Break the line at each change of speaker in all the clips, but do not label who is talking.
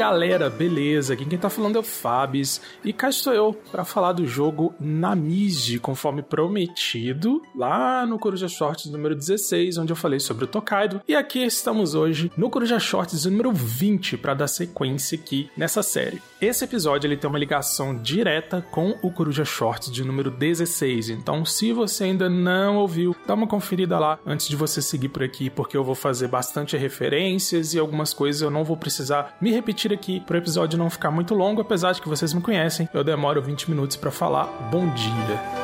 Galera, beleza? Aqui quem tá falando é o Fabs e cá estou eu para falar do jogo Namiji, conforme prometido, lá no Coruja Shorts número 16, onde eu falei sobre o Tokaido. E aqui estamos hoje no Coruja Shorts número 20 para dar sequência aqui nessa série. Esse episódio ele tem uma ligação direta com o Coruja Shorts de número 16, então se você ainda não ouviu, dá uma conferida lá antes de você seguir por aqui, porque eu vou fazer bastante referências e algumas coisas eu não vou precisar me repetir aqui para o episódio não ficar muito longo, apesar de que vocês me conhecem, eu demoro 20 minutos para falar bom dia.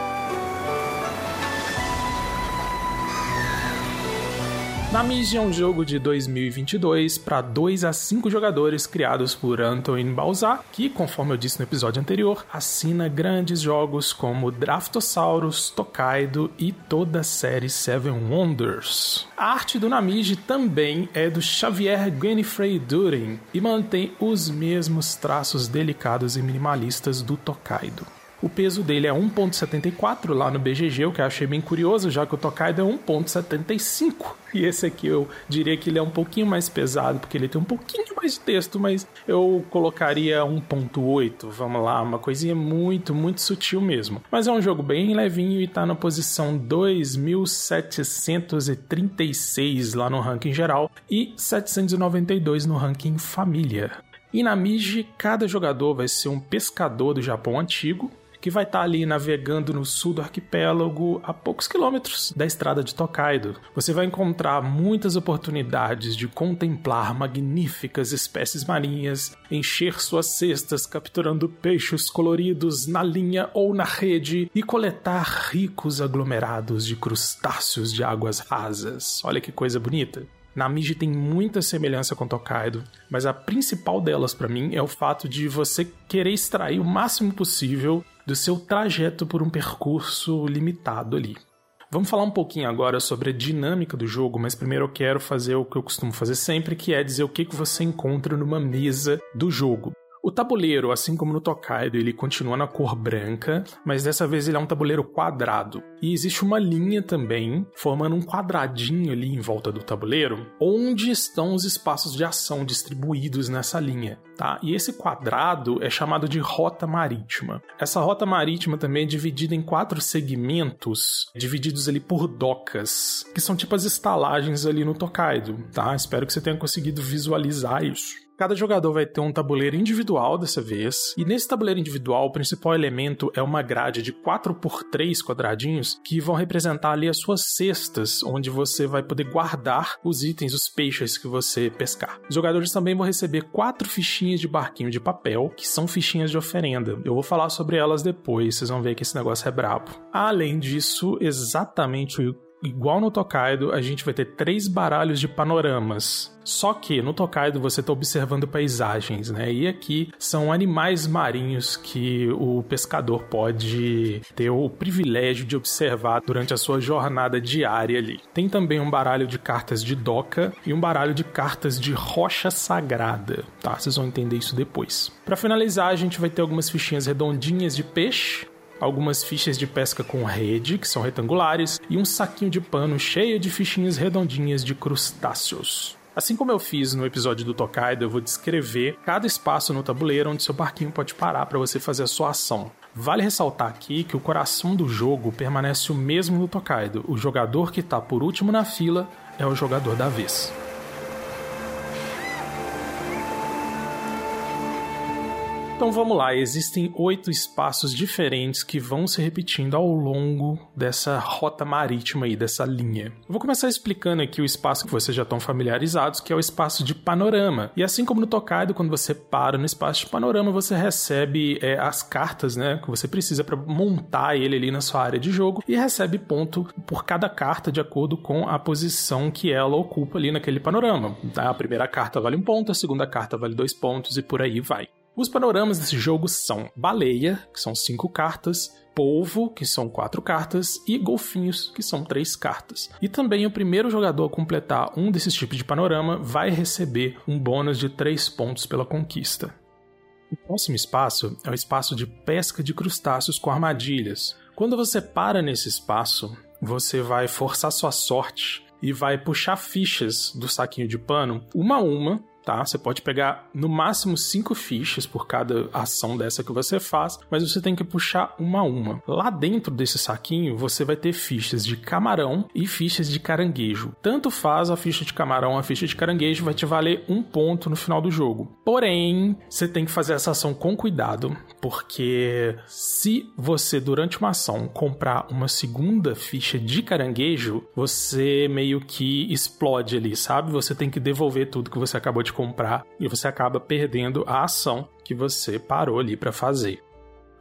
Namiji é um jogo de 2022 para 2 a 5 jogadores criados por Antoine Balzac, que, conforme eu disse no episódio anterior, assina grandes jogos como Draftosaurus, Tokaido e toda a série Seven Wonders. A arte do Namiji também é do Xavier Guinefrey Durin e mantém os mesmos traços delicados e minimalistas do Tokaido. O peso dele é 1.74 lá no BGG, o que eu achei bem curioso, já que o Tokaido é 1.75. E esse aqui eu diria que ele é um pouquinho mais pesado, porque ele tem um pouquinho mais de texto, mas eu colocaria 1.8, vamos lá, uma coisinha muito, muito sutil mesmo. Mas é um jogo bem levinho e tá na posição 2736 lá no ranking geral e 792 no ranking família. E na Miji, cada jogador vai ser um pescador do Japão antigo, que vai estar tá ali navegando no sul do arquipélago a poucos quilômetros da estrada de Tokaido. Você vai encontrar muitas oportunidades de contemplar magníficas espécies marinhas, encher suas cestas capturando peixes coloridos na linha ou na rede e coletar ricos aglomerados de crustáceos de águas rasas. Olha que coisa bonita. Namiji tem muita semelhança com Tokaido, mas a principal delas para mim é o fato de você querer extrair o máximo possível do seu trajeto por um percurso limitado ali. Vamos falar um pouquinho agora sobre a dinâmica do jogo, mas primeiro eu quero fazer o que eu costumo fazer sempre, que é dizer o que você encontra numa mesa do jogo. O tabuleiro, assim como no Tokaido, ele continua na cor branca, mas dessa vez ele é um tabuleiro quadrado. E existe uma linha também, formando um quadradinho ali em volta do tabuleiro, onde estão os espaços de ação distribuídos nessa linha, tá? E esse quadrado é chamado de rota marítima. Essa rota marítima também é dividida em quatro segmentos, divididos ali por docas, que são tipo as estalagens ali no Tokaido, tá? Espero que você tenha conseguido visualizar isso. Cada jogador vai ter um tabuleiro individual dessa vez, e nesse tabuleiro individual o principal elemento é uma grade de 4 por 3 quadradinhos que vão representar ali as suas cestas, onde você vai poder guardar os itens, os peixes que você pescar. Os jogadores também vão receber quatro fichinhas de barquinho de papel, que são fichinhas de oferenda. Eu vou falar sobre elas depois, vocês vão ver que esse negócio é brabo. Além disso, exatamente o igual no Tokaido, a gente vai ter três baralhos de panoramas. Só que no Tokaido você está observando paisagens, né? E aqui são animais marinhos que o pescador pode ter o privilégio de observar durante a sua jornada diária ali. Tem também um baralho de cartas de doca e um baralho de cartas de rocha sagrada, tá? Vocês vão entender isso depois. Para finalizar, a gente vai ter algumas fichinhas redondinhas de peixe algumas fichas de pesca com rede, que são retangulares, e um saquinho de pano cheio de fichinhas redondinhas de crustáceos. Assim como eu fiz no episódio do Tokaido, eu vou descrever cada espaço no tabuleiro onde seu barquinho pode parar para você fazer a sua ação. Vale ressaltar aqui que o coração do jogo permanece o mesmo no Tokaido. O jogador que está por último na fila é o jogador da vez. Então vamos lá, existem oito espaços diferentes que vão se repetindo ao longo dessa rota marítima aí, dessa linha. Eu vou começar explicando aqui o espaço que vocês já estão familiarizados, que é o espaço de panorama. E assim como no Tokaido, quando você para no espaço de panorama, você recebe é, as cartas, né, que você precisa para montar ele ali na sua área de jogo e recebe ponto por cada carta de acordo com a posição que ela ocupa ali naquele panorama. Tá? A primeira carta vale um ponto, a segunda carta vale dois pontos e por aí vai. Os panoramas desse jogo são Baleia, que são cinco cartas, Polvo, que são quatro cartas, e Golfinhos, que são três cartas. E também o primeiro jogador a completar um desses tipos de panorama vai receber um bônus de três pontos pela conquista. O próximo espaço é o espaço de pesca de crustáceos com armadilhas. Quando você para nesse espaço, você vai forçar sua sorte e vai puxar fichas do saquinho de pano uma a uma tá? Você pode pegar no máximo cinco fichas por cada ação dessa que você faz, mas você tem que puxar uma a uma. Lá dentro desse saquinho, você vai ter fichas de camarão e fichas de caranguejo. Tanto faz a ficha de camarão, a ficha de caranguejo vai te valer um ponto no final do jogo. Porém, você tem que fazer essa ação com cuidado, porque se você durante uma ação comprar uma segunda ficha de caranguejo, você meio que explode ali, sabe? Você tem que devolver tudo que você acabou de comprar e você acaba perdendo a ação que você parou ali para fazer.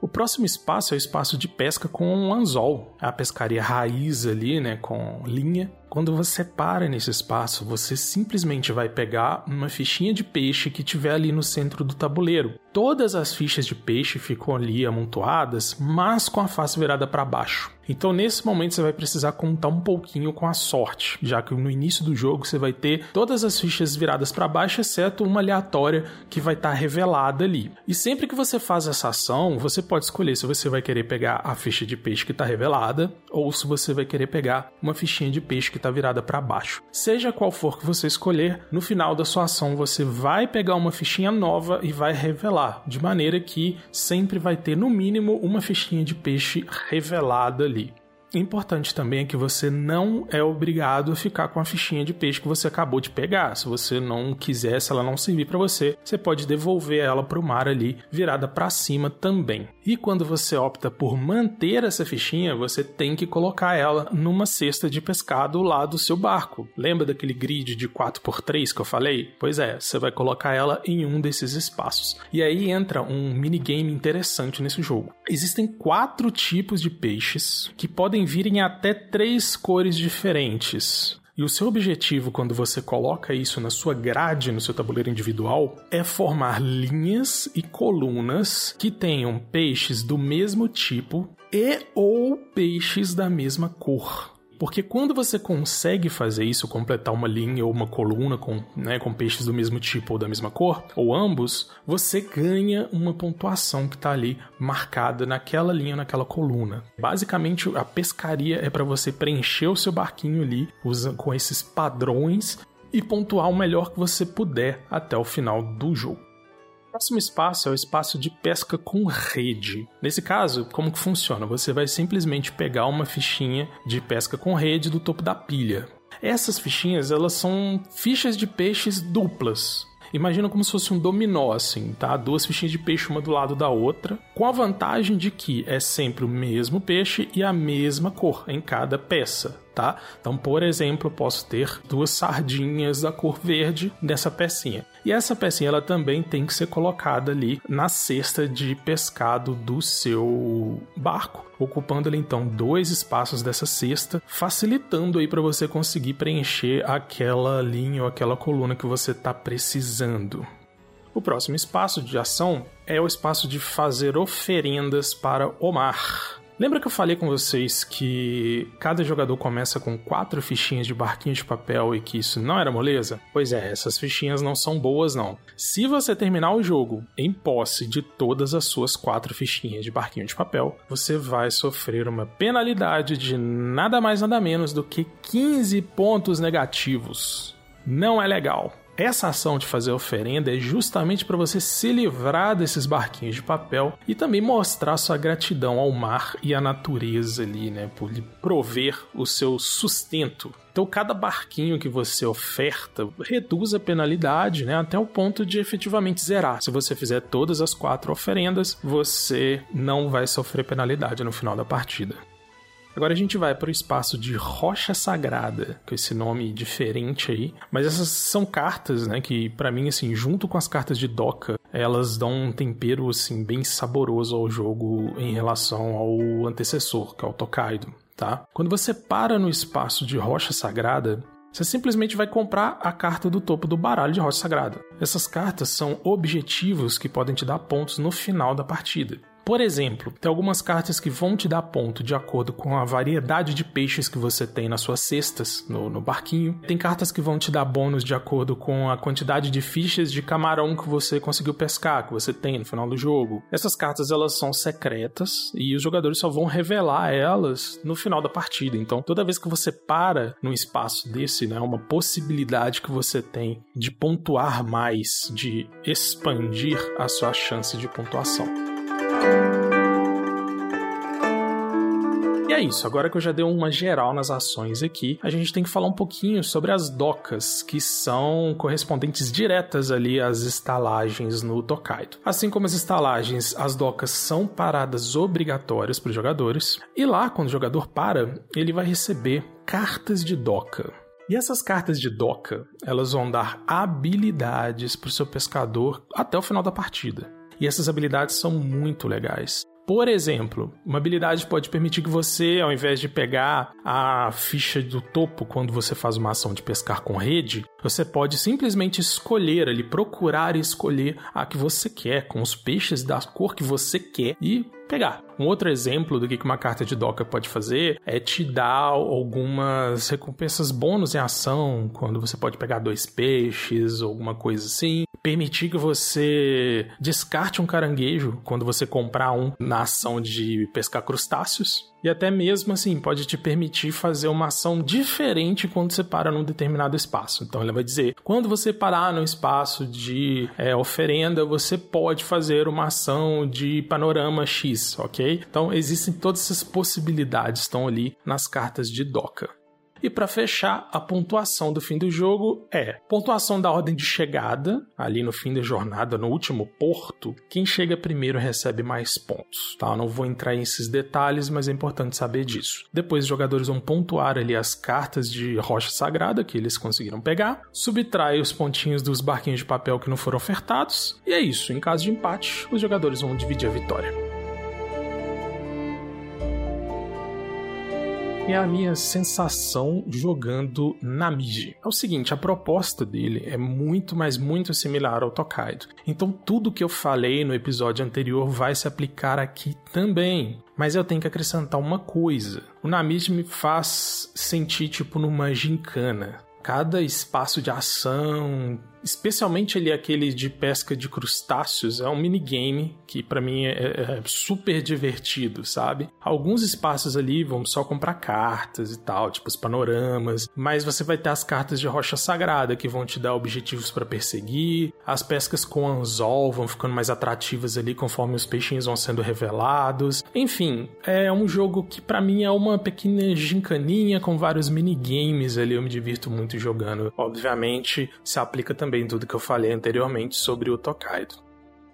O próximo espaço é o espaço de pesca com um anzol, a pescaria raiz ali, né, com linha. Quando você para nesse espaço, você simplesmente vai pegar uma fichinha de peixe que tiver ali no centro do tabuleiro. Todas as fichas de peixe ficam ali amontoadas, mas com a face virada para baixo. Então, nesse momento, você vai precisar contar um pouquinho com a sorte, já que no início do jogo você vai ter todas as fichas viradas para baixo, exceto uma aleatória que vai estar tá revelada ali. E sempre que você faz essa ação, você pode escolher se você vai querer pegar a ficha de peixe que está revelada ou se você vai querer pegar uma fichinha de peixe que está virada para baixo. Seja qual for que você escolher, no final da sua ação você vai pegar uma fichinha nova e vai revelar, de maneira que sempre vai ter no mínimo uma fichinha de peixe revelada ali ali. Importante também é que você não é obrigado a ficar com a fichinha de peixe que você acabou de pegar. Se você não quiser, se ela não servir para você, você pode devolver ela para o mar ali, virada para cima também. E quando você opta por manter essa fichinha, você tem que colocar ela numa cesta de pescado lá do seu barco. Lembra daquele grid de 4x3 que eu falei? Pois é, você vai colocar ela em um desses espaços. E aí entra um minigame interessante nesse jogo. Existem quatro tipos de peixes que podem vir em até três cores diferentes. E o seu objetivo, quando você coloca isso na sua grade, no seu tabuleiro individual, é formar linhas e colunas que tenham peixes do mesmo tipo e ou peixes da mesma cor. Porque quando você consegue fazer isso, completar uma linha ou uma coluna com, né, com peixes do mesmo tipo ou da mesma cor, ou ambos, você ganha uma pontuação que está ali marcada naquela linha, naquela coluna. Basicamente, a pescaria é para você preencher o seu barquinho ali com esses padrões e pontuar o melhor que você puder até o final do jogo próximo espaço é o espaço de pesca com rede. Nesse caso, como que funciona? Você vai simplesmente pegar uma fichinha de pesca com rede do topo da pilha. Essas fichinhas, elas são fichas de peixes duplas. Imagina como se fosse um dominó, assim, tá? Duas fichinhas de peixe uma do lado da outra, com a vantagem de que é sempre o mesmo peixe e a mesma cor em cada peça tá? Então, por exemplo, posso ter duas sardinhas da cor verde nessa pecinha. E essa pecinha ela também tem que ser colocada ali na cesta de pescado do seu barco, ocupando ali então dois espaços dessa cesta, facilitando aí para você conseguir preencher aquela linha ou aquela coluna que você está precisando. O próximo espaço de ação é o espaço de fazer oferendas para o mar. Lembra que eu falei com vocês que cada jogador começa com quatro fichinhas de barquinho de papel e que isso não era moleza? Pois é, essas fichinhas não são boas não. Se você terminar o jogo em posse de todas as suas quatro fichinhas de barquinho de papel, você vai sofrer uma penalidade de nada mais nada menos do que 15 pontos negativos. Não é legal. Essa ação de fazer oferenda é justamente para você se livrar desses barquinhos de papel e também mostrar sua gratidão ao mar e à natureza ali, né, por lhe prover o seu sustento. Então, cada barquinho que você oferta reduz a penalidade, né, até o ponto de efetivamente zerar. Se você fizer todas as quatro oferendas, você não vai sofrer penalidade no final da partida. Agora a gente vai para o espaço de Rocha Sagrada, com esse nome diferente aí. Mas essas são cartas, né, que para mim, assim, junto com as cartas de Doca, elas dão um tempero, assim, bem saboroso ao jogo em relação ao antecessor, que é o Tokaido, tá? Quando você para no espaço de Rocha Sagrada, Você simplesmente vai comprar a carta do topo do baralho de Rocha Sagrada. Essas cartas são objetivos que podem te dar pontos no final da partida. Por exemplo, tem algumas cartas que vão te dar ponto de acordo com a variedade de peixes que você tem nas suas cestas, no, no barquinho. Tem cartas que vão te dar bônus de acordo com a quantidade de fichas de camarão que você conseguiu pescar, que você tem no final do jogo. Essas cartas elas são secretas e os jogadores só vão revelar elas no final da partida. Então, toda vez que você para num espaço desse, né, uma possibilidade que você tem de pontuar mais, de expandir a sua chance de pontuação. E é isso, agora que eu já dei uma geral nas ações aqui, a gente tem que falar um pouquinho sobre as docas, que são correspondentes diretas ali às estalagens no Tokaido. Assim como as estalagens, as docas são paradas obrigatórias para os jogadores, e lá, quando o jogador para, ele vai receber cartas de doca. E essas cartas de doca, elas vão dar habilidades para o seu pescador até o final da partida. E essas habilidades são muito legais. Por exemplo, uma habilidade pode permitir que você, ao invés de pegar a ficha do topo quando você faz uma ação de pescar com rede, você pode simplesmente escolher ali, procurar e escolher a que você quer, com os peixes da cor que você quer e pegar. Um outro exemplo do que uma carta de doca pode fazer é te dar algumas recompensas bônus em ação, quando você pode pegar dois peixes ou alguma coisa assim permitir que você descarte um caranguejo quando você comprar um na ação de pescar crustáceos. E até mesmo assim, pode te permitir fazer uma ação diferente quando você para num determinado espaço. Então ele vai dizer: quando você parar no espaço de é, oferenda, você pode fazer uma ação de panorama X, ok? Então existem todas essas possibilidades, estão ali nas cartas de Doca. E para fechar, a pontuação do fim do jogo é pontuação da ordem de chegada, ali no fim da jornada, no último porto. Quem chega primeiro recebe mais pontos. Tá? Eu não vou entrar nesses detalhes, mas é importante saber disso. Depois, os jogadores vão pontuar ali as cartas de rocha sagrada que eles conseguiram pegar, subtrai os pontinhos dos barquinhos de papel que não foram ofertados. E é isso. Em caso de empate, os jogadores vão dividir a vitória. É a minha sensação jogando Namiji. É o seguinte, a proposta dele é muito, mas muito similar ao Tokaido. Então tudo que eu falei no episódio anterior vai se aplicar aqui também. Mas eu tenho que acrescentar uma coisa. O Namiji me faz sentir tipo numa gincana. Cada espaço de ação, especialmente ali aquele de pesca de crustáceos, é um minigame que para mim é, é, é, super divertido, sabe? Alguns espaços ali vão só comprar cartas e tal, tipo os panoramas, mas você vai ter as cartas de rocha sagrada que vão te dar objetivos para perseguir, as pescas com anzol vão ficando mais atrativas ali conforme os peixinhos vão sendo revelados. Enfim, é um jogo que para mim é uma pequena gincaninha com vários minigames ali, eu me divirto muito jogando. Obviamente, se aplica também também tudo que eu falei anteriormente sobre o Tokaido.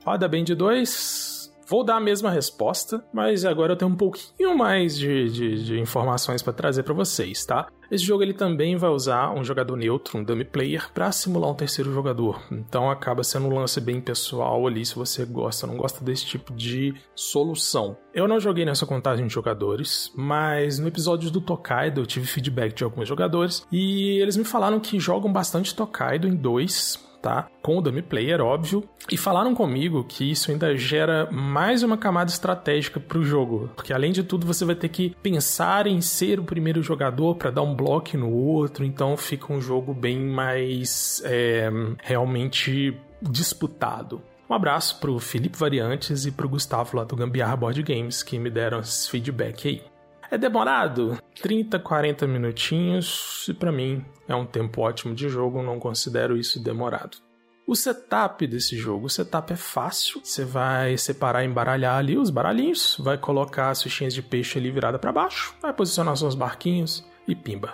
Roda bem de dois. Vou dar a mesma resposta, mas agora eu tenho um pouquinho mais de, de, de informações para trazer para vocês, tá? Esse jogo ele também vai usar um jogador neutro, um dummy player, para simular um terceiro jogador. Então acaba sendo um lance bem pessoal ali se você gosta ou não gosta desse tipo de solução. Eu não joguei nessa contagem de jogadores, mas no episódio do Tokaido eu tive feedback de alguns jogadores e eles me falaram que jogam bastante Tokaido em dois tá? Com o dummy player, óbvio. E falaram comigo que isso ainda gera mais uma camada estratégica para o jogo, porque além de tudo você vai ter que pensar em ser o primeiro jogador para dar um bloco no outro, então fica um jogo bem mais é, realmente disputado. Um abraço pro Felipe Variantes e pro Gustavo lá do Gambiarra Board Games que me deram esse feedback aí. É demorado? 30, 40 minutinhos, e para mim é um tempo ótimo de jogo, não considero isso demorado. O setup desse jogo, o setup é fácil. Você vai separar, embaralhar ali os baralhinhos, vai colocar as fichinhas de peixe ali virada para baixo, vai posicionar seus barquinhos e pimba.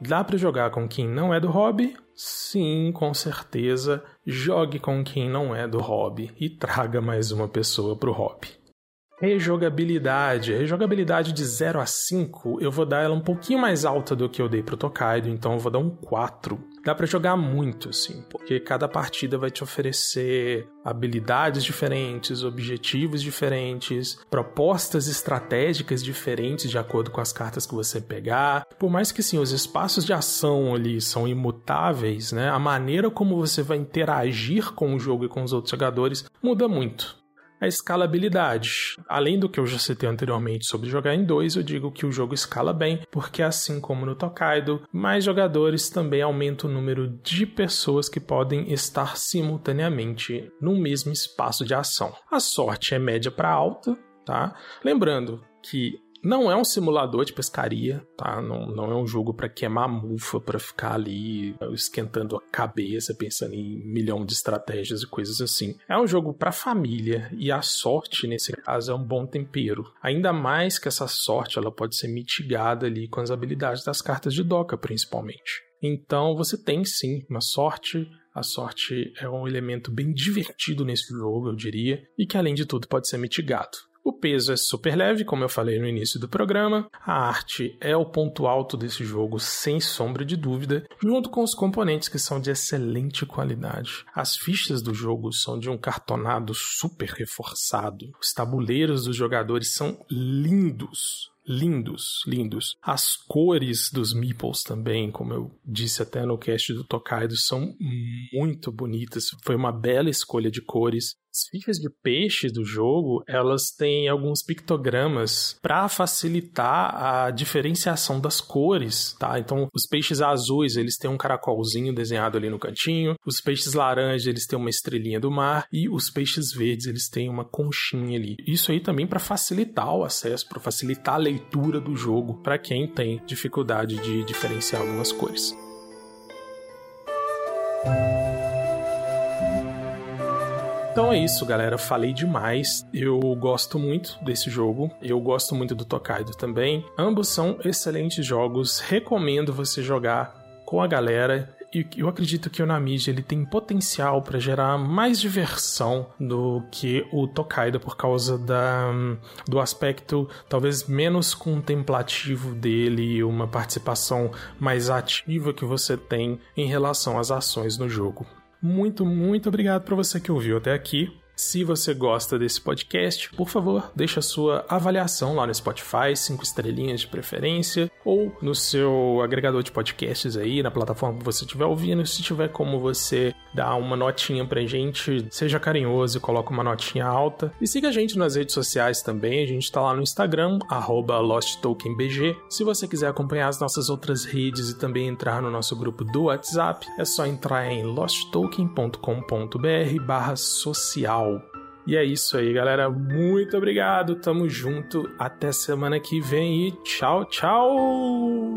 Dá para jogar com quem não é do hobby? Sim, com certeza. Jogue com quem não é do hobby e traga mais uma pessoa pro hobby. Rejogabilidade. Rejogabilidade de 0 a 5, eu vou dar ela um pouquinho mais alta do que eu dei pro Tokaido, então eu vou dar um 4. dá para jogar muito, assim, porque cada partida vai te oferecer habilidades diferentes, objetivos diferentes, propostas estratégicas diferentes de acordo com as cartas que você pegar. Por mais que sim, os espaços de ação ali são imutáveis, né? A maneira como você vai interagir com o jogo e com os outros jogadores muda muito a escalabilidade. Além do que eu já citei anteriormente sobre jogar em dois, eu digo que o jogo escala bem, porque assim como no Tokaido, mais jogadores também aumenta o número de pessoas que podem estar simultaneamente no mesmo espaço de ação. A sorte é média para alta, tá? Lembrando que não é um simulador de pescaria, tá? Não, não é um jogo para queimar mufa, para ficar ali esquentando a cabeça, pensando em milhão de estratégias e coisas assim. É um jogo para família e a sorte nesse caso é um bom tempero. Ainda mais que essa sorte ela pode ser mitigada ali com as habilidades das cartas de doca, principalmente. Então você tem sim uma sorte, a sorte é um elemento bem divertido nesse jogo, eu diria, e que além de tudo pode ser mitigado. O peso é super leve, como eu falei no início do programa. A arte é o ponto alto desse jogo, sem sombra de dúvida, junto com os componentes que são de excelente qualidade. As fichas do jogo são de um cartonado super reforçado. Os tabuleiros dos jogadores são lindos lindos, lindos. As cores dos meeples também, como eu disse até no cast do Tokaido, são muito bonitas. Foi uma bela escolha de cores. As fichas de peixe do jogo, elas têm alguns pictogramas para facilitar a diferenciação das cores, tá? Então, os peixes azuis, eles têm um caracolzinho desenhado ali no cantinho, os peixes laranjas, eles têm uma estrelinha do mar e os peixes verdes, eles têm uma conchinha ali. Isso aí também para facilitar o acesso, para facilitar a leitura do jogo para quem tem dificuldade de diferenciar algumas cores. Então é isso, galera. Falei demais. Eu gosto muito desse jogo. Eu gosto muito do Tokaido também. Ambos são excelentes jogos. Recomendo você jogar com a galera eu acredito que o Namiji ele tem potencial para gerar mais diversão do que o Tokaido por causa da, do aspecto talvez menos contemplativo dele e uma participação mais ativa que você tem em relação às ações no jogo. Muito, muito obrigado para você que ouviu até aqui. Se você gosta desse podcast, por favor, deixe a sua avaliação lá no Spotify, cinco estrelinhas de preferência, ou no seu agregador de podcasts aí, na plataforma que você estiver ouvindo. Se tiver como você dar uma notinha pra gente, seja carinhoso e coloque uma notinha alta. E siga a gente nas redes sociais também, a gente tá lá no Instagram, LostTokenBG. Se você quiser acompanhar as nossas outras redes e também entrar no nosso grupo do WhatsApp, é só entrar em losttoken.com.br barra social. E é isso aí, galera. Muito obrigado. Tamo junto. Até semana que vem e tchau, tchau!